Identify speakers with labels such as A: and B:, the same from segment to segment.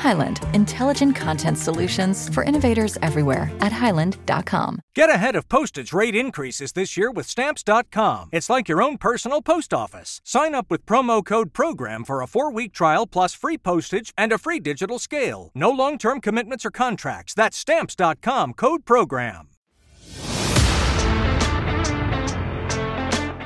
A: Highland, intelligent content solutions for innovators everywhere at highland.com.
B: Get ahead of postage rate increases this year with stamps.com. It's like your own personal post office. Sign up with promo code PROGRAM for a four week trial plus free postage and a free digital scale. No long term commitments or contracts. That's stamps.com code PROGRAM.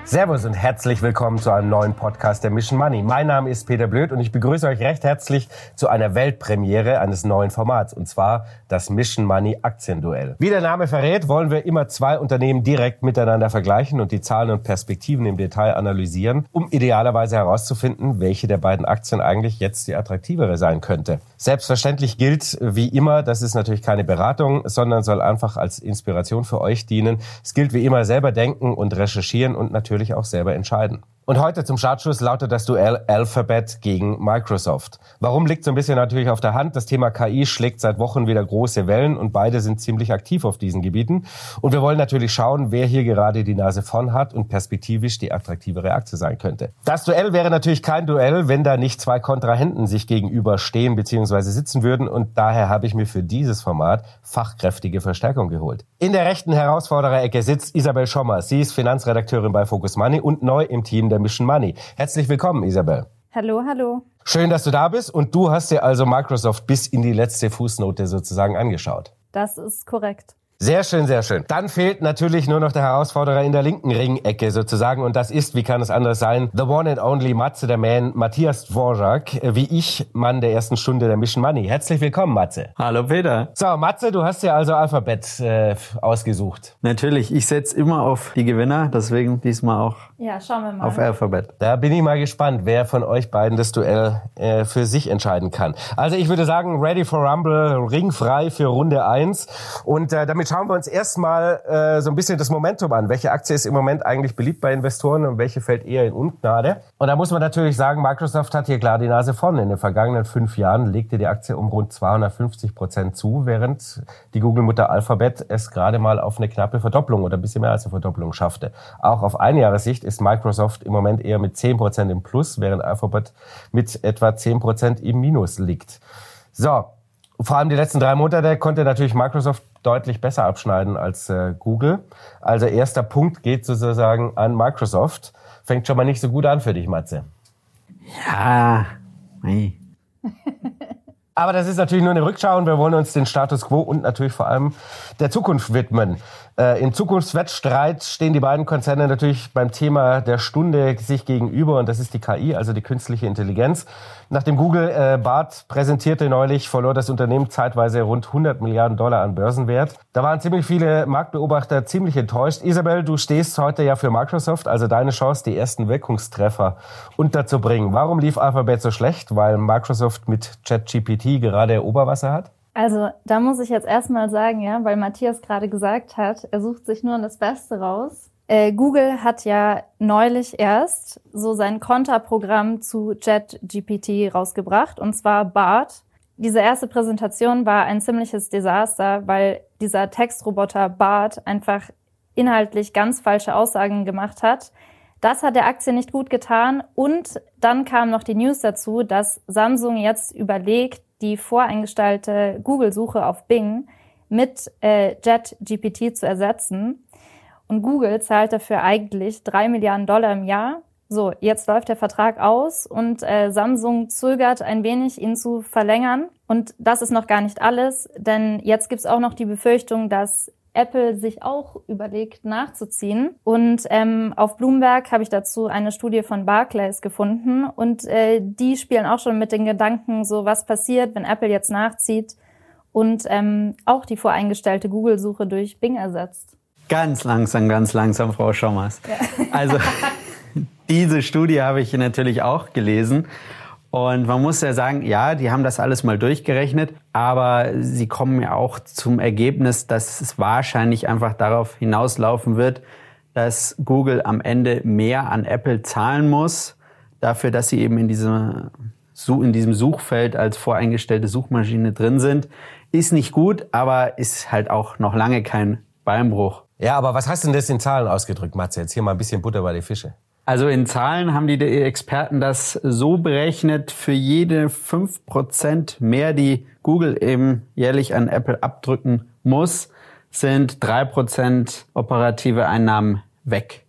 C: Servus und herzlich willkommen zu einem neuen Podcast der Mission Money. Mein Name ist Peter Blöd und ich begrüße euch recht herzlich zu einer Weltpremiere eines neuen Formats und zwar das Mission Money Aktienduell. Wie der Name verrät, wollen wir immer zwei Unternehmen direkt miteinander vergleichen und die Zahlen und Perspektiven im Detail analysieren, um idealerweise herauszufinden, welche der beiden Aktien eigentlich jetzt die attraktivere sein könnte. Selbstverständlich gilt wie immer, das ist natürlich keine Beratung, sondern soll einfach als Inspiration für euch dienen. Es gilt wie immer selber denken und recherchieren und natürlich natürlich auch selber entscheiden. Und heute zum Startschuss lautet das Duell Alphabet gegen Microsoft. Warum liegt so ein bisschen natürlich auf der Hand? Das Thema KI schlägt seit Wochen wieder große Wellen und beide sind ziemlich aktiv auf diesen Gebieten. Und wir wollen natürlich schauen, wer hier gerade die Nase vorn hat und perspektivisch die attraktivere Aktie sein könnte. Das Duell wäre natürlich kein Duell, wenn da nicht zwei Kontrahenten sich gegenüberstehen bzw. sitzen würden. Und daher habe ich mir für dieses Format fachkräftige Verstärkung geholt. In der rechten Herausfordererecke sitzt Isabel Schommer. Sie ist Finanzredakteurin bei Focus Money und neu im Team der Mission Money. Herzlich willkommen, Isabel.
D: Hallo, hallo.
C: Schön, dass du da bist und du hast dir also Microsoft bis in die letzte Fußnote sozusagen angeschaut.
D: Das ist korrekt.
C: Sehr schön, sehr schön. Dann fehlt natürlich nur noch der Herausforderer in der linken Ringecke sozusagen. Und das ist, wie kann es anders sein, the one and only Matze, der Man, Matthias Dvorak, wie ich, Mann der ersten Stunde der Mission Money. Herzlich willkommen, Matze.
E: Hallo, Peter.
C: So, Matze, du hast ja also Alphabet äh, ausgesucht.
E: Natürlich, ich setze immer auf die Gewinner, deswegen diesmal auch
D: ja, schauen wir mal.
E: auf Alphabet.
C: Da bin ich mal gespannt, wer von euch beiden das Duell äh, für sich entscheiden kann. Also ich würde sagen, ready for Rumble, ringfrei für Runde eins. Und äh, damit schauen wir uns erstmal äh, so ein bisschen das Momentum an. Welche Aktie ist im Moment eigentlich beliebt bei Investoren und welche fällt eher in Ungnade? Und da muss man natürlich sagen, Microsoft hat hier klar die Nase vorne. In den vergangenen fünf Jahren legte die Aktie um rund 250 Prozent zu, während die Google-Mutter Alphabet es gerade mal auf eine knappe Verdopplung oder ein bisschen mehr als eine Verdopplung schaffte. Auch auf Einjahressicht ist Microsoft im Moment eher mit 10 Prozent im Plus, während Alphabet mit etwa 10 Prozent im Minus liegt. So, vor allem die letzten drei Monate konnte natürlich Microsoft deutlich besser abschneiden als äh, Google. Also erster Punkt geht sozusagen an Microsoft. Fängt schon mal nicht so gut an für dich, Matze.
E: Ja, nee.
C: Aber das ist natürlich nur eine Rückschau und wir wollen uns den Status quo und natürlich vor allem der Zukunft widmen. Äh, Im Zukunftswettstreit stehen die beiden Konzerne natürlich beim Thema der Stunde sich gegenüber und das ist die KI, also die künstliche Intelligenz. Nachdem Google äh, Bart präsentierte neulich, verlor das Unternehmen zeitweise rund 100 Milliarden Dollar an Börsenwert. Da waren ziemlich viele Marktbeobachter ziemlich enttäuscht. Isabel, du stehst heute ja für Microsoft, also deine Chance, die ersten Wirkungstreffer unterzubringen. Warum lief Alphabet so schlecht? Weil Microsoft mit ChatGPT gerade Oberwasser hat?
D: Also da muss ich jetzt erstmal sagen, ja, weil Matthias gerade gesagt hat, er sucht sich nur das Beste raus. Äh, Google hat ja neulich erst so sein Konterprogramm zu JetGPT rausgebracht, und zwar BART. Diese erste Präsentation war ein ziemliches Desaster, weil dieser Textroboter BART einfach inhaltlich ganz falsche Aussagen gemacht hat. Das hat der Aktie nicht gut getan. Und dann kam noch die News dazu, dass Samsung jetzt überlegt, die voreingestellte Google-Suche auf Bing mit äh, JetGPT zu ersetzen. Und Google zahlt dafür eigentlich drei Milliarden Dollar im Jahr. So, jetzt läuft der Vertrag aus und äh, Samsung zögert ein wenig, ihn zu verlängern. Und das ist noch gar nicht alles, denn jetzt gibt's auch noch die Befürchtung, dass Apple sich auch überlegt nachzuziehen. Und ähm, auf Bloomberg habe ich dazu eine Studie von Barclays gefunden und äh, die spielen auch schon mit den Gedanken, so was passiert, wenn Apple jetzt nachzieht und ähm, auch die voreingestellte Google-Suche durch Bing ersetzt.
E: Ganz langsam, ganz langsam, Frau Schommers. Ja. Also diese Studie habe ich natürlich auch gelesen. Und man muss ja sagen, ja, die haben das alles mal durchgerechnet, aber sie kommen ja auch zum Ergebnis, dass es wahrscheinlich einfach darauf hinauslaufen wird, dass Google am Ende mehr an Apple zahlen muss, dafür, dass sie eben in diesem, in diesem Suchfeld als voreingestellte Suchmaschine drin sind. Ist nicht gut, aber ist halt auch noch lange kein Beinbruch.
C: Ja, aber was hast du denn das in Zahlen ausgedrückt, Matze? Jetzt hier mal ein bisschen Butter bei die Fische.
E: Also in Zahlen haben die Experten das so berechnet, für jede 5% mehr, die Google eben jährlich an Apple abdrücken muss, sind 3% operative Einnahmen weg.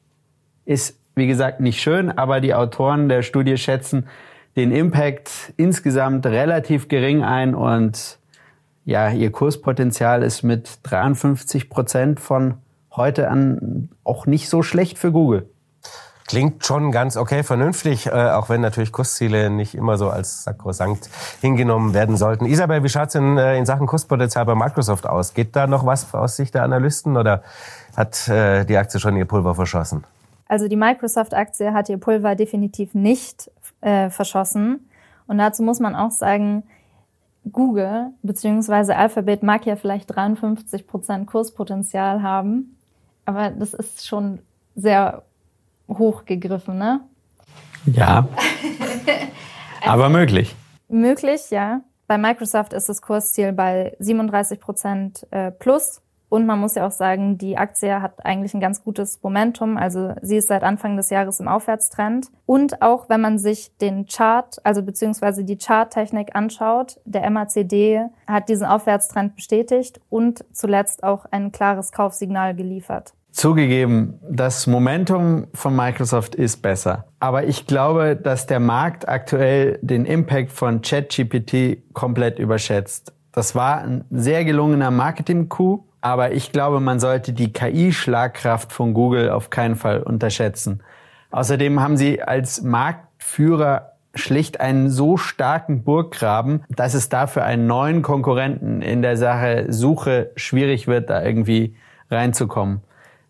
E: Ist, wie gesagt, nicht schön, aber die Autoren der Studie schätzen den Impact insgesamt relativ gering ein und ja, ihr Kurspotenzial ist mit 53 Prozent von heute an auch nicht so schlecht für Google.
C: Klingt schon ganz okay, vernünftig, äh, auch wenn natürlich Kursziele nicht immer so als sakrosankt hingenommen werden sollten. Isabel, wie schaut's denn äh, in Sachen Kurspotenzial bei Microsoft aus? Geht da noch was aus Sicht der Analysten oder hat äh, die Aktie schon ihr Pulver verschossen?
D: Also die Microsoft-Aktie hat ihr Pulver definitiv nicht äh, verschossen. Und dazu muss man auch sagen, Google bzw. Alphabet mag ja vielleicht 53 Prozent Kurspotenzial haben, aber das ist schon sehr hochgegriffen, ne?
E: Ja. Aber möglich.
D: Möglich, ja. Bei Microsoft ist das Kursziel bei 37 Prozent äh, plus. Und man muss ja auch sagen, die Aktie hat eigentlich ein ganz gutes Momentum. Also sie ist seit Anfang des Jahres im Aufwärtstrend. Und auch wenn man sich den Chart, also beziehungsweise die Charttechnik anschaut, der MACD hat diesen Aufwärtstrend bestätigt und zuletzt auch ein klares Kaufsignal geliefert.
E: Zugegeben, das Momentum von Microsoft ist besser. Aber ich glaube, dass der Markt aktuell den Impact von ChatGPT komplett überschätzt. Das war ein sehr gelungener Marketing-Coup, aber ich glaube, man sollte die KI-Schlagkraft von Google auf keinen Fall unterschätzen. Außerdem haben sie als Marktführer schlicht einen so starken Burggraben, dass es dafür einen neuen Konkurrenten in der Sache Suche schwierig wird, da irgendwie reinzukommen.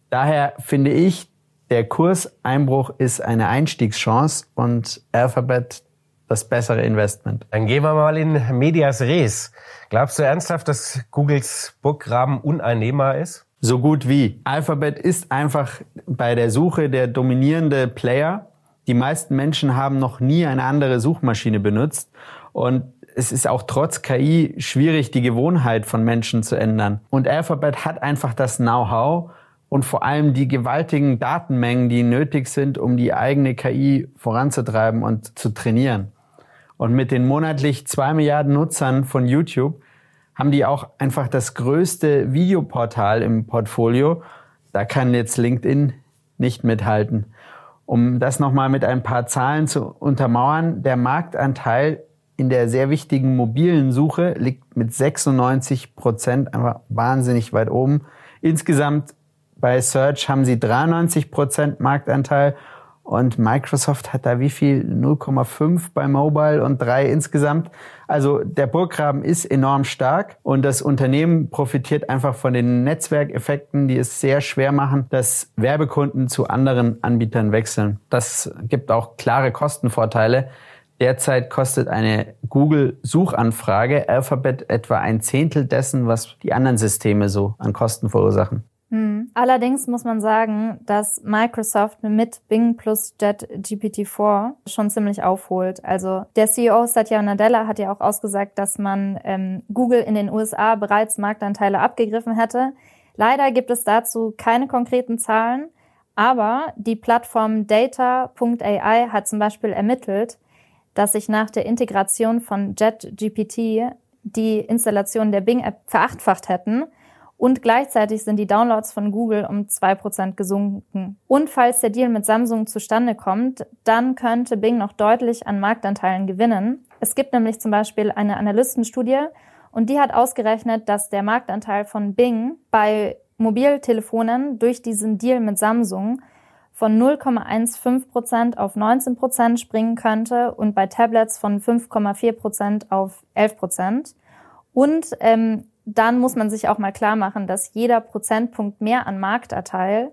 E: Daher finde ich, der Kurseinbruch ist eine Einstiegschance und Alphabet das bessere Investment.
C: Dann gehen wir mal in Medias Res. Glaubst du ernsthaft, dass Googles Burggraben uneinnehmbar ist?
E: So gut wie. Alphabet ist einfach bei der Suche der dominierende Player. Die meisten Menschen haben noch nie eine andere Suchmaschine benutzt und es ist auch trotz KI schwierig, die Gewohnheit von Menschen zu ändern. Und Alphabet hat einfach das Know-how, und vor allem die gewaltigen Datenmengen, die nötig sind, um die eigene KI voranzutreiben und zu trainieren. Und mit den monatlich zwei Milliarden Nutzern von YouTube haben die auch einfach das größte Videoportal im Portfolio. Da kann jetzt LinkedIn nicht mithalten. Um das nochmal mit ein paar Zahlen zu untermauern, der Marktanteil in der sehr wichtigen mobilen Suche liegt mit 96 Prozent einfach wahnsinnig weit oben. Insgesamt bei Search haben sie 93 Prozent Marktanteil und Microsoft hat da wie viel? 0,5 bei Mobile und 3 insgesamt. Also der Burggraben ist enorm stark und das Unternehmen profitiert einfach von den Netzwerkeffekten, die es sehr schwer machen, dass Werbekunden zu anderen Anbietern wechseln. Das gibt auch klare Kostenvorteile. Derzeit kostet eine Google-Suchanfrage Alphabet etwa ein Zehntel dessen, was die anderen Systeme so an Kosten verursachen.
D: Hm. Allerdings muss man sagen, dass Microsoft mit Bing plus JetGPT-4 schon ziemlich aufholt. Also der CEO Satya Nadella hat ja auch ausgesagt, dass man ähm, Google in den USA bereits Marktanteile abgegriffen hätte. Leider gibt es dazu keine konkreten Zahlen, aber die Plattform Data.ai hat zum Beispiel ermittelt, dass sich nach der Integration von JetGPT die Installation der Bing-App verachtfacht hätten und gleichzeitig sind die Downloads von Google um zwei Prozent gesunken. Und falls der Deal mit Samsung zustande kommt, dann könnte Bing noch deutlich an Marktanteilen gewinnen. Es gibt nämlich zum Beispiel eine Analystenstudie und die hat ausgerechnet, dass der Marktanteil von Bing bei Mobiltelefonen durch diesen Deal mit Samsung von 0,15 Prozent auf 19 Prozent springen könnte und bei Tablets von 5,4 Prozent auf 11 Prozent. Und ähm, dann muss man sich auch mal klar machen, dass jeder Prozentpunkt mehr an Marktanteil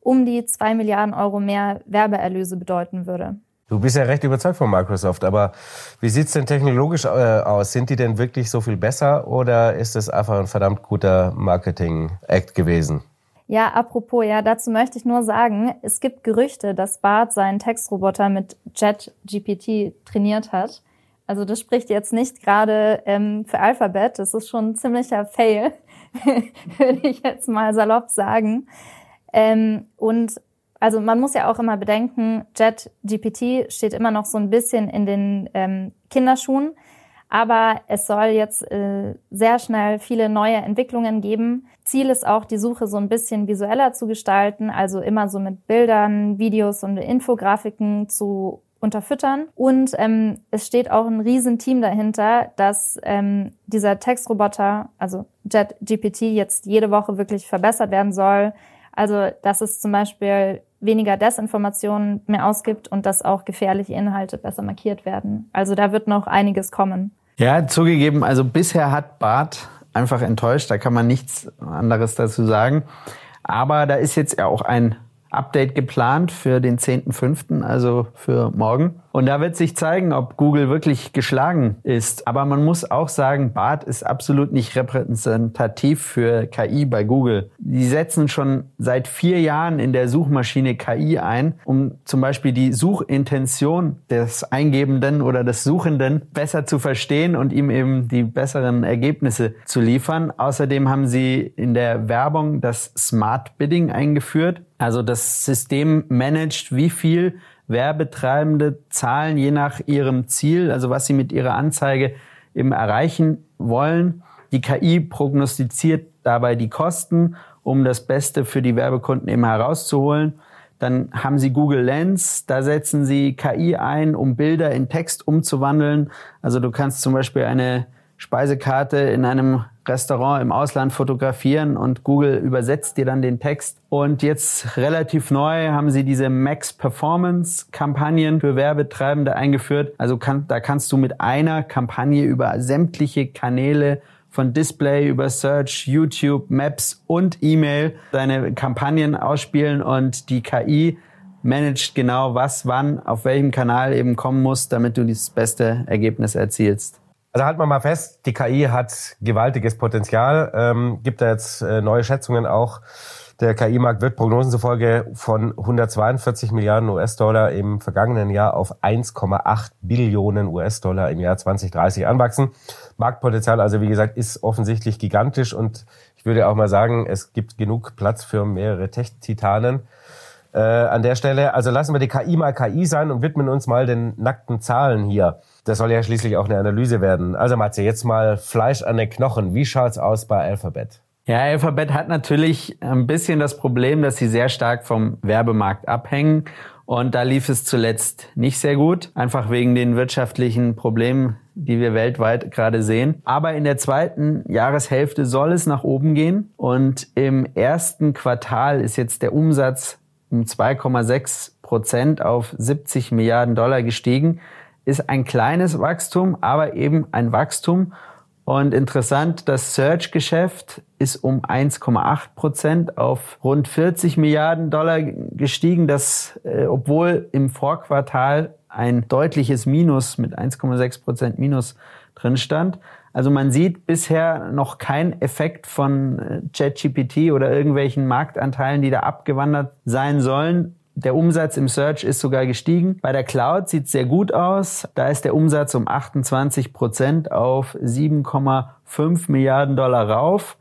D: um die zwei Milliarden Euro mehr Werbeerlöse bedeuten würde.
C: Du bist ja recht überzeugt von Microsoft, aber wie sieht's denn technologisch äh, aus? Sind die denn wirklich so viel besser oder ist es einfach ein verdammt guter Marketing-Act gewesen?
D: Ja, apropos, ja, dazu möchte ich nur sagen, es gibt Gerüchte, dass Bart seinen Textroboter mit JetGPT trainiert hat. Also das spricht jetzt nicht gerade ähm, für Alphabet, das ist schon ein ziemlicher Fail, würde ich jetzt mal salopp sagen. Ähm, und also man muss ja auch immer bedenken, JetGPT steht immer noch so ein bisschen in den ähm, Kinderschuhen, aber es soll jetzt äh, sehr schnell viele neue Entwicklungen geben. Ziel ist auch, die Suche so ein bisschen visueller zu gestalten, also immer so mit Bildern, Videos und Infografiken zu unterfüttern. Und ähm, es steht auch ein Riesenteam dahinter, dass ähm, dieser Textroboter, also JetGPT, jetzt jede Woche wirklich verbessert werden soll. Also, dass es zum Beispiel weniger Desinformationen mehr ausgibt und dass auch gefährliche Inhalte besser markiert werden. Also da wird noch einiges kommen.
E: Ja, zugegeben, also bisher hat Bart einfach enttäuscht, da kann man nichts anderes dazu sagen. Aber da ist jetzt ja auch ein Update geplant für den 10.05., also für morgen. Und da wird sich zeigen, ob Google wirklich geschlagen ist. Aber man muss auch sagen, BART ist absolut nicht repräsentativ für KI bei Google. Die setzen schon seit vier Jahren in der Suchmaschine KI ein, um zum Beispiel die Suchintention des Eingebenden oder des Suchenden besser zu verstehen und ihm eben die besseren Ergebnisse zu liefern. Außerdem haben sie in der Werbung das Smart Bidding eingeführt. Also das System managt, wie viel Werbetreibende zahlen je nach ihrem Ziel, also was sie mit ihrer Anzeige eben erreichen wollen. Die KI prognostiziert dabei die Kosten, um das Beste für die Werbekunden eben herauszuholen. Dann haben Sie Google Lens, da setzen Sie KI ein, um Bilder in Text umzuwandeln. Also du kannst zum Beispiel eine Speisekarte in einem Restaurant im Ausland fotografieren und Google übersetzt dir dann den Text. Und jetzt relativ neu haben sie diese Max Performance Kampagnen für Werbetreibende eingeführt. Also kann, da kannst du mit einer Kampagne über sämtliche Kanäle von Display über Search, YouTube, Maps und E-Mail deine Kampagnen ausspielen und die KI managt genau was, wann, auf welchem Kanal eben kommen muss, damit du das beste Ergebnis erzielst.
C: Also halten wir mal fest, die KI hat gewaltiges Potenzial. Ähm, gibt da jetzt äh, neue Schätzungen auch. Der KI-Markt wird Prognosen zufolge von 142 Milliarden US-Dollar im vergangenen Jahr auf 1,8 Billionen US-Dollar im Jahr 2030 anwachsen. Marktpotenzial also, wie gesagt, ist offensichtlich gigantisch und ich würde auch mal sagen, es gibt genug Platz für mehrere Tech-Titanen. Äh, an der Stelle, also lassen wir die KI mal KI sein und widmen uns mal den nackten Zahlen hier. Das soll ja schließlich auch eine Analyse werden. Also Matze, jetzt mal Fleisch an den Knochen. Wie schaut's aus bei Alphabet?
E: Ja, Alphabet hat natürlich ein bisschen das Problem, dass sie sehr stark vom Werbemarkt abhängen. Und da lief es zuletzt nicht sehr gut, einfach wegen den wirtschaftlichen Problemen, die wir weltweit gerade sehen. Aber in der zweiten Jahreshälfte soll es nach oben gehen. Und im ersten Quartal ist jetzt der Umsatz um 2,6 Prozent auf 70 Milliarden Dollar gestiegen ist ein kleines Wachstum, aber eben ein Wachstum. Und interessant, das Search-Geschäft ist um 1,8 Prozent auf rund 40 Milliarden Dollar gestiegen, das, äh, obwohl im Vorquartal ein deutliches Minus mit 1,6 Prozent Minus drin stand. Also man sieht bisher noch keinen Effekt von äh, ChatGPT oder irgendwelchen Marktanteilen, die da abgewandert sein sollen. Der Umsatz im Search ist sogar gestiegen. Bei der Cloud sieht es sehr gut aus. Da ist der Umsatz um 28 Prozent auf 7,5 Milliarden Dollar rauf.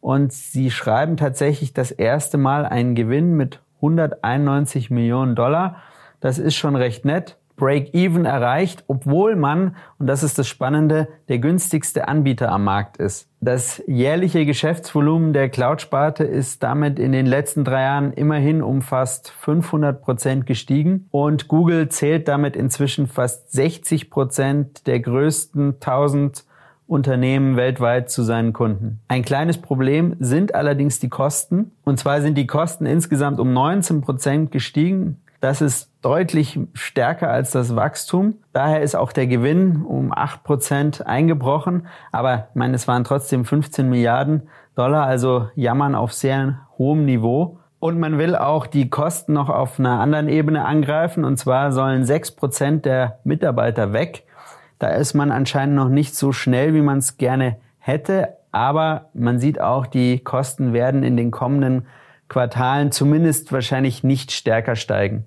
E: Und sie schreiben tatsächlich das erste Mal einen Gewinn mit 191 Millionen Dollar. Das ist schon recht nett. Break-Even erreicht, obwohl man, und das ist das Spannende, der günstigste Anbieter am Markt ist. Das jährliche Geschäftsvolumen der Cloud-Sparte ist damit in den letzten drei Jahren immerhin um fast 500 Prozent gestiegen und Google zählt damit inzwischen fast 60 Prozent der größten 1000 Unternehmen weltweit zu seinen Kunden. Ein kleines Problem sind allerdings die Kosten. Und zwar sind die Kosten insgesamt um 19 Prozent gestiegen das ist deutlich stärker als das Wachstum. Daher ist auch der Gewinn um 8% eingebrochen. Aber ich meine, es waren trotzdem 15 Milliarden Dollar, also jammern auf sehr hohem Niveau. Und man will auch die Kosten noch auf einer anderen Ebene angreifen. Und zwar sollen sechs Prozent der Mitarbeiter weg. Da ist man anscheinend noch nicht so schnell, wie man es gerne hätte. Aber man sieht auch, die Kosten werden in den kommenden Quartalen zumindest wahrscheinlich nicht stärker steigen.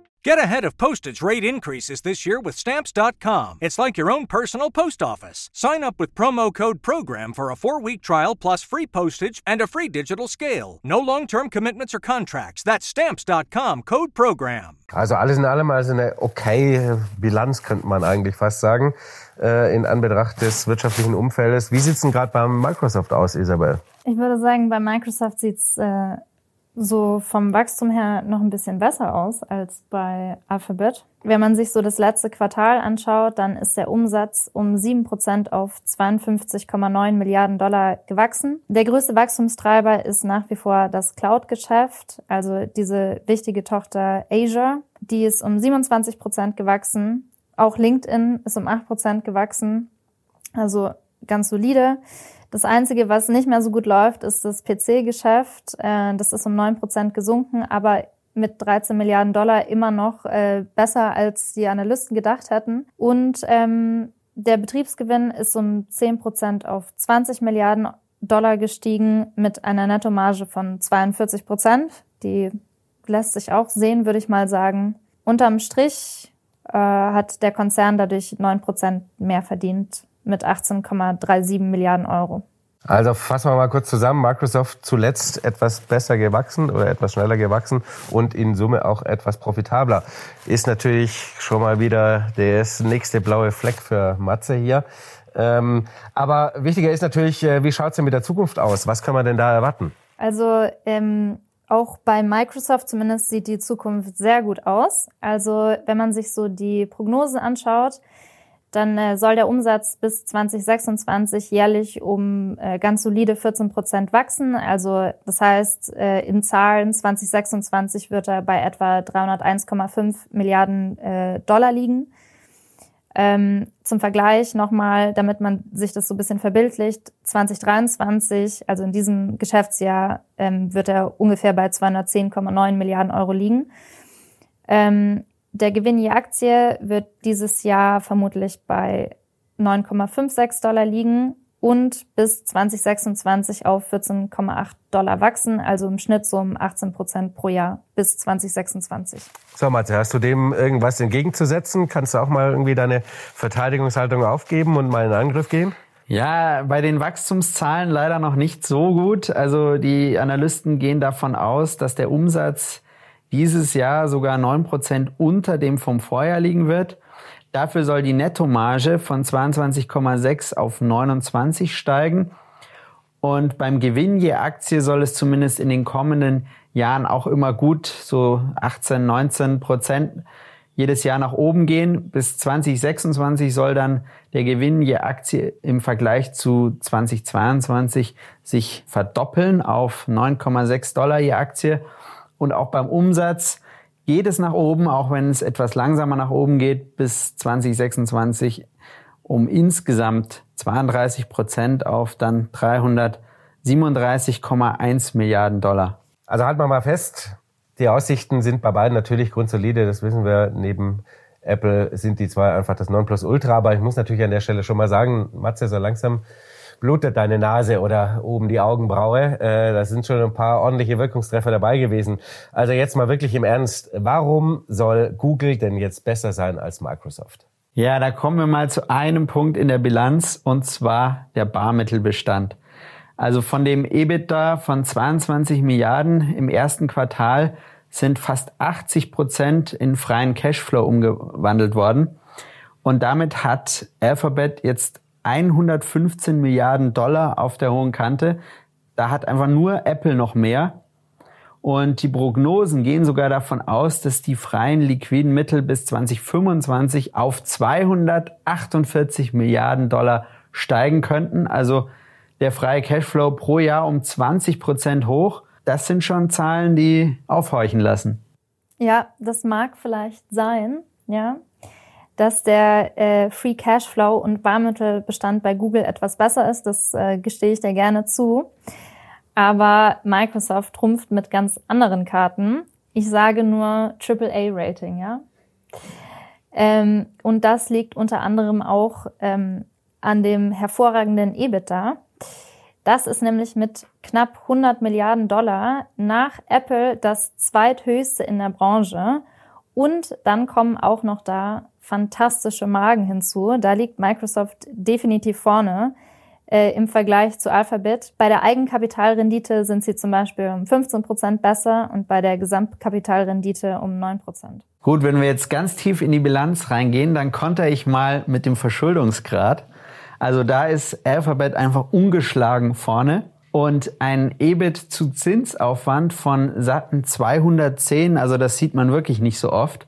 B: Get ahead of postage rate increases this year with Stamps.com. It's like your own personal post office. Sign up with promo code PROGRAM for a four week trial plus free postage and a free digital scale. No long term commitments or contracts. That's Stamps.com code PROGRAM.
C: Also alles in allem also eine okay Bilanz, könnte man eigentlich fast sagen, äh, in Anbetracht des wirtschaftlichen Umfeldes. Wie sieht's denn gerade bei Microsoft aus, Isabel?
D: Ich würde sagen, bei Microsoft sieht's äh, so vom Wachstum her noch ein bisschen besser aus als bei Alphabet. Wenn man sich so das letzte Quartal anschaut, dann ist der Umsatz um sieben Prozent auf 52,9 Milliarden Dollar gewachsen. Der größte Wachstumstreiber ist nach wie vor das Cloud-Geschäft, also diese wichtige Tochter Asia. Die ist um 27 Prozent gewachsen. Auch LinkedIn ist um acht Prozent gewachsen. Also ganz solide. Das Einzige, was nicht mehr so gut läuft, ist das PC-Geschäft. Äh, das ist um neun Prozent gesunken, aber mit 13 Milliarden Dollar immer noch äh, besser, als die Analysten gedacht hätten. Und ähm, der Betriebsgewinn ist um 10 Prozent auf 20 Milliarden Dollar gestiegen mit einer Nettomarge von 42 Prozent. Die lässt sich auch sehen, würde ich mal sagen. Unterm Strich äh, hat der Konzern dadurch 9 Prozent mehr verdient mit 18,37 Milliarden Euro.
C: Also fassen wir mal kurz zusammen. Microsoft zuletzt etwas besser gewachsen oder etwas schneller gewachsen und in Summe auch etwas profitabler. Ist natürlich schon mal wieder das nächste blaue Fleck für Matze hier. Ähm, aber wichtiger ist natürlich, äh, wie schaut es denn mit der Zukunft aus? Was kann man denn da erwarten?
D: Also ähm, auch bei Microsoft zumindest sieht die Zukunft sehr gut aus. Also wenn man sich so die Prognosen anschaut, dann äh, soll der Umsatz bis 2026 jährlich um äh, ganz solide 14 Prozent wachsen. Also das heißt, äh, in Zahlen 2026 wird er bei etwa 301,5 Milliarden äh, Dollar liegen. Ähm, zum Vergleich nochmal, damit man sich das so ein bisschen verbildlicht, 2023, also in diesem Geschäftsjahr, ähm, wird er ungefähr bei 210,9 Milliarden Euro liegen. Ähm, der Gewinn je Aktie wird dieses Jahr vermutlich bei 9,56 Dollar liegen und bis 2026 auf 14,8 Dollar wachsen, also im Schnitt so um 18 Prozent pro Jahr bis 2026.
C: So, Matze, hast du dem irgendwas entgegenzusetzen? Kannst du auch mal irgendwie deine Verteidigungshaltung aufgeben und mal in Angriff gehen?
E: Ja, bei den Wachstumszahlen leider noch nicht so gut. Also die Analysten gehen davon aus, dass der Umsatz dieses Jahr sogar 9% unter dem vom Vorjahr liegen wird. Dafür soll die Nettomarge von 22,6 auf 29 steigen. Und beim Gewinn je Aktie soll es zumindest in den kommenden Jahren auch immer gut, so 18, 19 Prozent jedes Jahr nach oben gehen. Bis 2026 soll dann der Gewinn je Aktie im Vergleich zu 2022 sich verdoppeln auf 9,6 Dollar je Aktie. Und auch beim Umsatz geht es nach oben, auch wenn es etwas langsamer nach oben geht, bis 2026 um insgesamt 32 Prozent auf dann 337,1 Milliarden Dollar.
C: Also halten wir mal fest, die Aussichten sind bei beiden natürlich grundsolide, das wissen wir. Neben Apple sind die zwei einfach das Nonplusultra, aber ich muss natürlich an der Stelle schon mal sagen, Matze, so langsam blutet deine Nase oder oben die Augenbraue. Äh, da sind schon ein paar ordentliche Wirkungstreffer dabei gewesen. Also jetzt mal wirklich im Ernst, warum soll Google denn jetzt besser sein als Microsoft?
E: Ja, da kommen wir mal zu einem Punkt in der Bilanz und zwar der Barmittelbestand. Also von dem EBITDA von 22 Milliarden im ersten Quartal sind fast 80 Prozent in freien Cashflow umgewandelt worden. Und damit hat Alphabet jetzt 115 Milliarden Dollar auf der hohen Kante. Da hat einfach nur Apple noch mehr. Und die Prognosen gehen sogar davon aus, dass die freien liquiden Mittel bis 2025 auf 248 Milliarden Dollar steigen könnten. Also der freie Cashflow pro Jahr um 20 Prozent hoch. Das sind schon Zahlen, die aufhorchen lassen.
D: Ja, das mag vielleicht sein, ja, dass der äh, Free Cashflow und Barmittelbestand bei Google etwas besser ist. Das äh, gestehe ich dir gerne zu. Aber Microsoft trumpft mit ganz anderen Karten. Ich sage nur AAA-Rating, ja. Ähm, und das liegt unter anderem auch ähm, an dem hervorragenden EBITDA. Das ist nämlich mit knapp 100 Milliarden Dollar nach Apple das zweithöchste in der Branche. Und dann kommen auch noch da fantastische Magen hinzu. Da liegt Microsoft definitiv vorne äh, im Vergleich zu Alphabet. Bei der Eigenkapitalrendite sind sie zum Beispiel um 15 Prozent besser und bei der Gesamtkapitalrendite um 9 Prozent.
E: Gut, wenn wir jetzt ganz tief in die Bilanz reingehen, dann konnte ich mal mit dem Verschuldungsgrad. Also da ist Alphabet einfach ungeschlagen vorne und ein EBIT zu Zinsaufwand von satten 210, also das sieht man wirklich nicht so oft.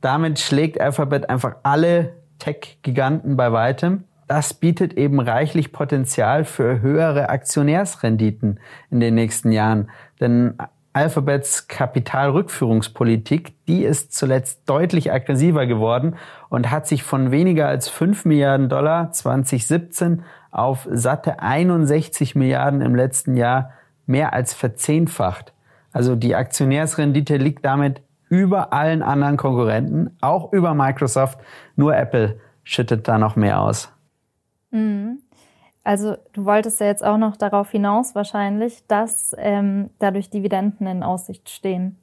E: Damit schlägt Alphabet einfach alle Tech-Giganten bei weitem das bietet eben reichlich Potenzial für höhere Aktionärsrenditen in den nächsten Jahren. Denn Alphabets Kapitalrückführungspolitik, die ist zuletzt deutlich aggressiver geworden und hat sich von weniger als 5 Milliarden Dollar 2017 auf satte 61 Milliarden im letzten Jahr mehr als verzehnfacht. Also die Aktionärsrendite liegt damit über allen anderen Konkurrenten, auch über Microsoft, nur Apple schüttet da noch mehr aus.
D: Mhm. Also du wolltest ja jetzt auch noch darauf hinaus wahrscheinlich, dass ähm, dadurch Dividenden in Aussicht stehen.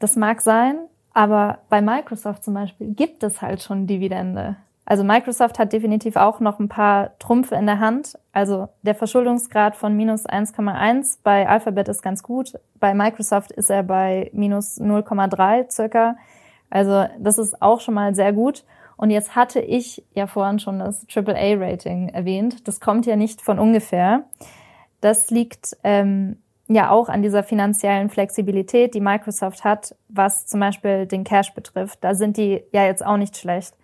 D: Das mag sein, aber bei Microsoft zum Beispiel gibt es halt schon Dividende. Also Microsoft hat definitiv auch noch ein paar Trumpfe in der Hand. Also der Verschuldungsgrad von minus 1,1 bei Alphabet ist ganz gut. Bei Microsoft ist er bei minus 0,3 circa. Also das ist auch schon mal sehr gut. Und jetzt hatte ich ja vorhin schon das AAA-Rating erwähnt. Das kommt ja nicht von ungefähr. Das liegt ähm, ja auch an dieser finanziellen Flexibilität, die Microsoft hat, was zum Beispiel den Cash betrifft. Da sind die ja jetzt auch nicht schlecht.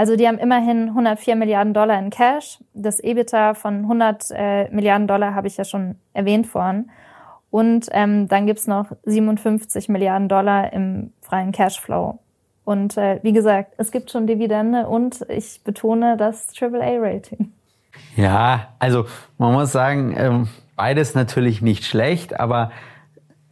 D: Also die haben immerhin 104 Milliarden Dollar in Cash. Das EBITDA von 100 äh, Milliarden Dollar habe ich ja schon erwähnt vorhin. Und ähm, dann gibt's noch 57 Milliarden Dollar im freien Cashflow. Und äh, wie gesagt, es gibt schon Dividende und ich betone das AAA-Rating.
E: Ja, also man muss sagen, ähm, beides natürlich nicht schlecht, aber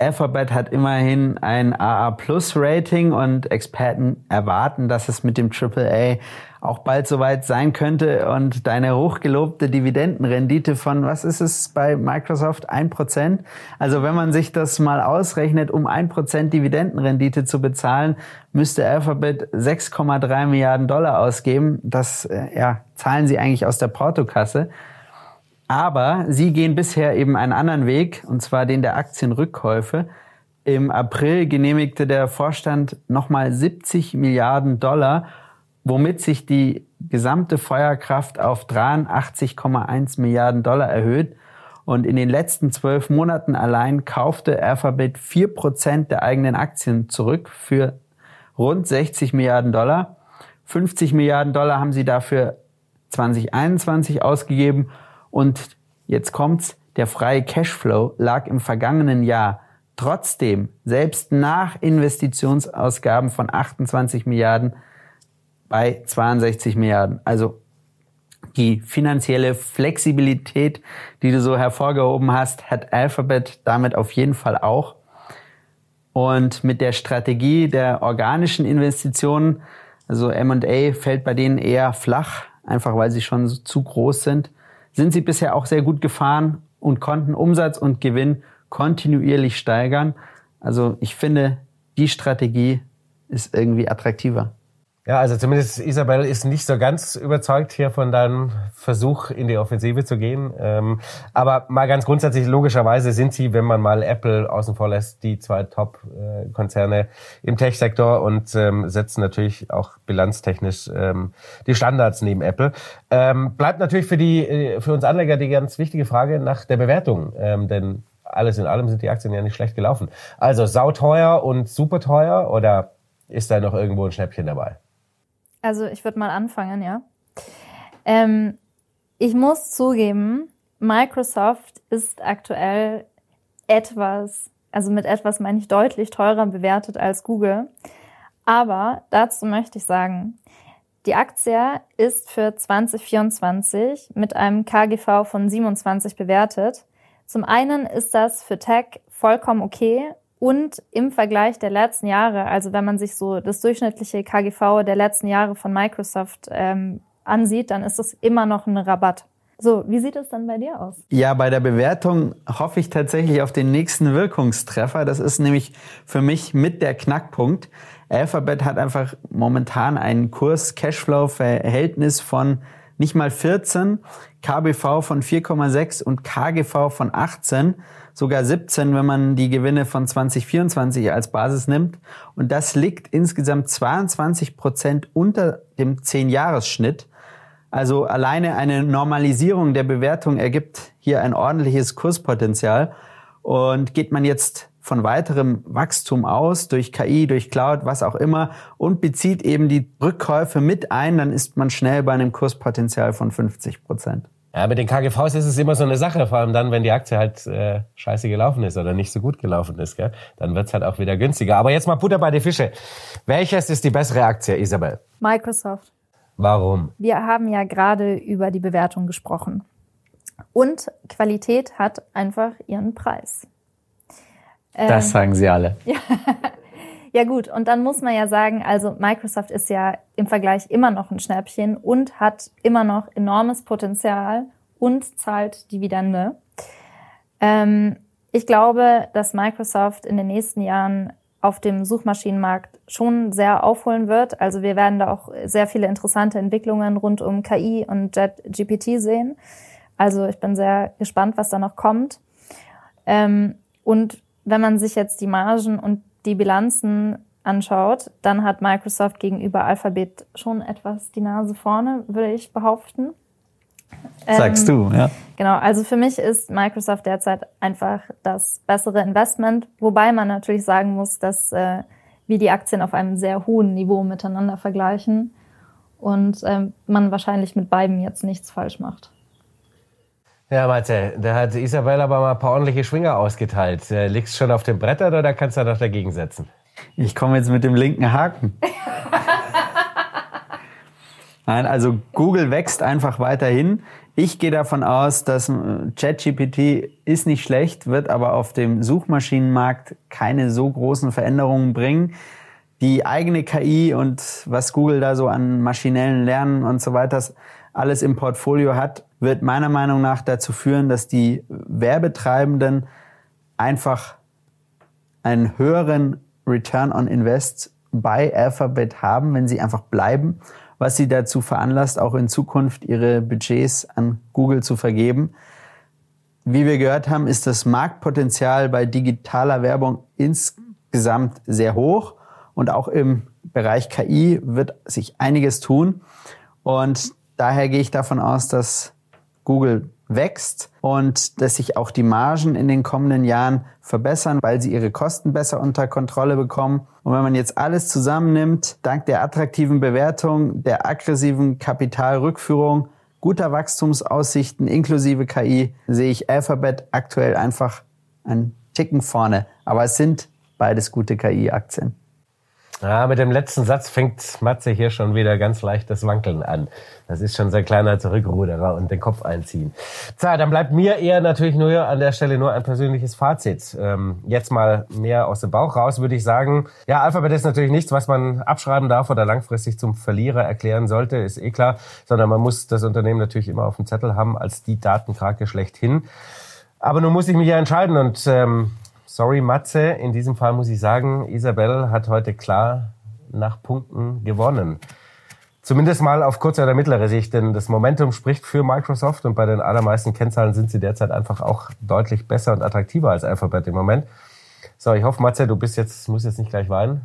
E: Alphabet hat immerhin ein AA Plus Rating und Experten erwarten, dass es mit dem AAA auch bald soweit sein könnte und deine hochgelobte Dividendenrendite von, was ist es bei Microsoft? ein Prozent. Also wenn man sich das mal ausrechnet, um ein Prozent Dividendenrendite zu bezahlen, müsste Alphabet 6,3 Milliarden Dollar ausgeben. Das äh, ja, zahlen sie eigentlich aus der Portokasse. Aber sie gehen bisher eben einen anderen Weg, und zwar den der Aktienrückkäufe. Im April genehmigte der Vorstand nochmal 70 Milliarden Dollar womit sich die gesamte Feuerkraft auf 83,1 Milliarden Dollar erhöht. Und in den letzten zwölf Monaten allein kaufte Alphabet vier Prozent der eigenen Aktien zurück für rund 60 Milliarden Dollar. 50 Milliarden Dollar haben sie dafür 2021 ausgegeben. Und jetzt kommt's, der freie Cashflow lag im vergangenen Jahr trotzdem, selbst nach Investitionsausgaben von 28 Milliarden, bei 62 Milliarden. Also die finanzielle Flexibilität, die du so hervorgehoben hast, hat Alphabet damit auf jeden Fall auch. Und mit der Strategie der organischen Investitionen, also M&A fällt bei denen eher flach, einfach weil sie schon zu groß sind, sind sie bisher auch sehr gut gefahren und konnten Umsatz und Gewinn kontinuierlich steigern. Also ich finde, die Strategie ist irgendwie attraktiver.
C: Ja, also zumindest Isabel ist nicht so ganz überzeugt hier von deinem Versuch, in die Offensive zu gehen. Ähm, aber mal ganz grundsätzlich, logischerweise sind sie, wenn man mal Apple außen vor lässt, die zwei Top-Konzerne im Tech-Sektor und ähm, setzen natürlich auch bilanztechnisch ähm, die Standards neben Apple. bleibt natürlich für die, äh, für uns Anleger die ganz wichtige Frage nach der Bewertung. denn alles in allem sind die Aktien ja nicht schlecht gelaufen. Also sauteuer und super teuer oder ist da noch irgendwo ein Schnäppchen dabei?
D: Also ich würde mal anfangen, ja. Ähm, ich muss zugeben, Microsoft ist aktuell etwas, also mit etwas meine ich deutlich teurer bewertet als Google. Aber dazu möchte ich sagen, die Aktie ist für 2024 mit einem KGV von 27 bewertet. Zum einen ist das für Tech vollkommen okay und im Vergleich der letzten Jahre, also wenn man sich so das durchschnittliche KGV der letzten Jahre von Microsoft ähm, ansieht, dann ist es immer noch ein Rabatt. So, wie sieht es dann bei dir aus?
E: Ja, bei der Bewertung hoffe ich tatsächlich auf den nächsten Wirkungstreffer. Das ist nämlich für mich mit der Knackpunkt. Alphabet hat einfach momentan einen Kurs-Cashflow-Verhältnis von nicht mal 14, KBV von 4,6 und KGV von 18, sogar 17, wenn man die Gewinne von 2024 als Basis nimmt. Und das liegt insgesamt 22 Prozent unter dem 10-Jahres-Schnitt. Also alleine eine Normalisierung der Bewertung ergibt hier ein ordentliches Kurspotenzial. Und geht man jetzt von weiterem Wachstum aus, durch KI, durch Cloud, was auch immer, und bezieht eben die Rückkäufe mit ein, dann ist man schnell bei einem Kurspotenzial von 50 Prozent.
C: Ja, mit den KGVs ist es immer so eine Sache, vor allem dann, wenn die Aktie halt äh, scheiße gelaufen ist oder nicht so gut gelaufen ist. Gell? Dann wird's halt auch wieder günstiger. Aber jetzt mal Butter bei die Fische. Welches ist die bessere Aktie, Isabel?
D: Microsoft.
C: Warum?
D: Wir haben ja gerade über die Bewertung gesprochen. Und Qualität hat einfach ihren Preis.
E: Das ähm, sagen sie alle.
D: Ja. ja gut, und dann muss man ja sagen, also Microsoft ist ja im Vergleich immer noch ein Schnäppchen und hat immer noch enormes Potenzial und zahlt Dividende. Ähm, ich glaube, dass Microsoft in den nächsten Jahren auf dem Suchmaschinenmarkt schon sehr aufholen wird. Also wir werden da auch sehr viele interessante Entwicklungen rund um KI und JetGPT sehen. Also ich bin sehr gespannt, was da noch kommt. Ähm, und wenn man sich jetzt die Margen und die Bilanzen anschaut, dann hat Microsoft gegenüber Alphabet schon etwas die Nase vorne, würde ich behaupten.
E: Sagst ähm, du, ja.
D: Genau, also für mich ist Microsoft derzeit einfach das bessere Investment, wobei man natürlich sagen muss, dass äh, wir die Aktien auf einem sehr hohen Niveau miteinander vergleichen und ähm, man wahrscheinlich mit beiden jetzt nichts falsch macht.
C: Ja, Matze, da hat Isabel aber mal ein paar ordentliche Schwinger ausgeteilt. Äh, liegst schon auf dem Brettern oder kannst du da noch dagegen setzen?
E: Ich komme jetzt mit dem linken Haken. Nein, also Google wächst einfach weiterhin. Ich gehe davon aus, dass äh, ChatGPT ist nicht schlecht, wird aber auf dem Suchmaschinenmarkt keine so großen Veränderungen bringen. Die eigene KI und was Google da so an maschinellen Lernen und so weiter alles im Portfolio hat, wird meiner Meinung nach dazu führen, dass die Werbetreibenden einfach einen höheren Return on Invest bei Alphabet haben, wenn sie einfach bleiben was sie dazu veranlasst, auch in Zukunft ihre Budgets an Google zu vergeben. Wie wir gehört haben, ist das Marktpotenzial bei digitaler Werbung insgesamt sehr hoch und auch im Bereich KI wird sich einiges tun. Und daher gehe ich davon aus, dass Google wächst und dass sich auch die Margen in den kommenden Jahren verbessern, weil sie ihre Kosten besser unter Kontrolle bekommen. Und wenn man jetzt alles zusammennimmt, dank der attraktiven Bewertung, der aggressiven Kapitalrückführung, guter Wachstumsaussichten inklusive KI, sehe ich Alphabet aktuell einfach einen Ticken vorne. Aber es sind beides gute KI-Aktien.
C: Ja, mit dem letzten Satz fängt Matze hier schon wieder ganz leicht das Wankeln an. Das ist schon sein kleiner Zurückruderer und den Kopf einziehen. Tja, dann bleibt mir eher natürlich nur an der Stelle nur ein persönliches Fazit. Ähm, jetzt mal mehr aus dem Bauch raus würde ich sagen, ja, Alphabet ist natürlich nichts, was man abschreiben darf oder langfristig zum Verlierer erklären sollte, ist eh klar, sondern man muss das Unternehmen natürlich immer auf dem Zettel haben als die Datenkrake schlechthin. Aber nun muss ich mich ja entscheiden und ähm, Sorry, Matze. In diesem Fall muss ich sagen, Isabel hat heute klar nach Punkten gewonnen. Zumindest mal auf kurze oder mittlere Sicht, denn das Momentum spricht für Microsoft und bei den allermeisten Kennzahlen sind sie derzeit einfach auch deutlich besser und attraktiver als Alphabet im Moment. So, ich hoffe, Matze, du bist jetzt, musst jetzt nicht gleich weinen.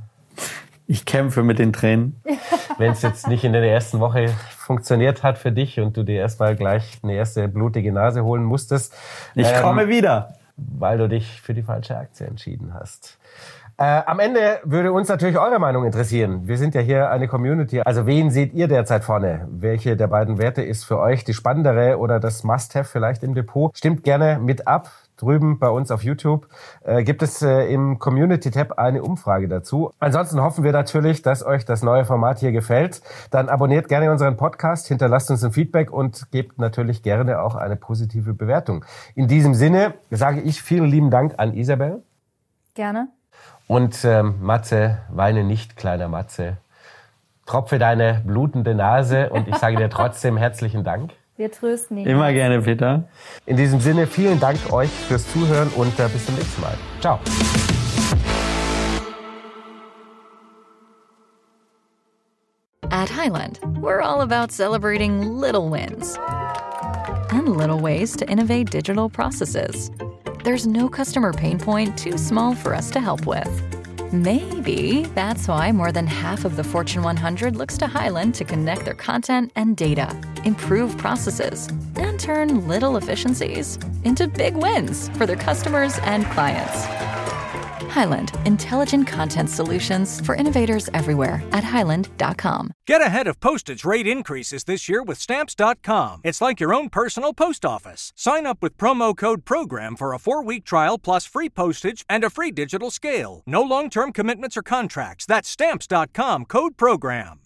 E: Ich kämpfe mit den Tränen.
C: Wenn es jetzt nicht in der ersten Woche funktioniert hat für dich und du dir erstmal gleich eine erste blutige Nase holen musstest.
E: Ich ähm, komme wieder.
C: Weil du dich für die falsche Aktie entschieden hast. Äh, am Ende würde uns natürlich eure Meinung interessieren. Wir sind ja hier eine Community. Also wen seht ihr derzeit vorne? Welche der beiden Werte ist für euch die spannendere oder das Must-Have vielleicht im Depot? Stimmt gerne mit ab drüben bei uns auf YouTube äh, gibt es äh, im Community-Tab eine Umfrage dazu. Ansonsten hoffen wir natürlich, dass euch das neue Format hier gefällt. Dann abonniert gerne unseren Podcast, hinterlasst uns ein Feedback und gebt natürlich gerne auch eine positive Bewertung. In diesem Sinne sage ich vielen lieben Dank an Isabel.
D: Gerne.
C: Und ähm, Matze, weine nicht, kleiner Matze. Tropfe deine blutende Nase und ich sage dir trotzdem herzlichen Dank.
D: Wir trösten ihn.
E: Immer gerne, Peter.
C: In diesem Sinne, vielen Dank euch fürs Zuhören und äh, bis zum nächsten Mal. Ciao.
A: At Highland, we're all about celebrating little wins and little ways to innovate digital processes. There's no customer pain point too small for us to help with. Maybe that's why more than half of the Fortune 100 looks to Highland to connect their content and data, improve processes, and turn little efficiencies into big wins for their customers and clients. Highland, intelligent content solutions for innovators everywhere at highland.com.
B: Get ahead of postage rate increases this year with Stamps.com. It's like your own personal post office. Sign up with promo code PROGRAM for a four week trial plus free postage and a free digital scale. No long term commitments or contracts. That's Stamps.com code PROGRAM.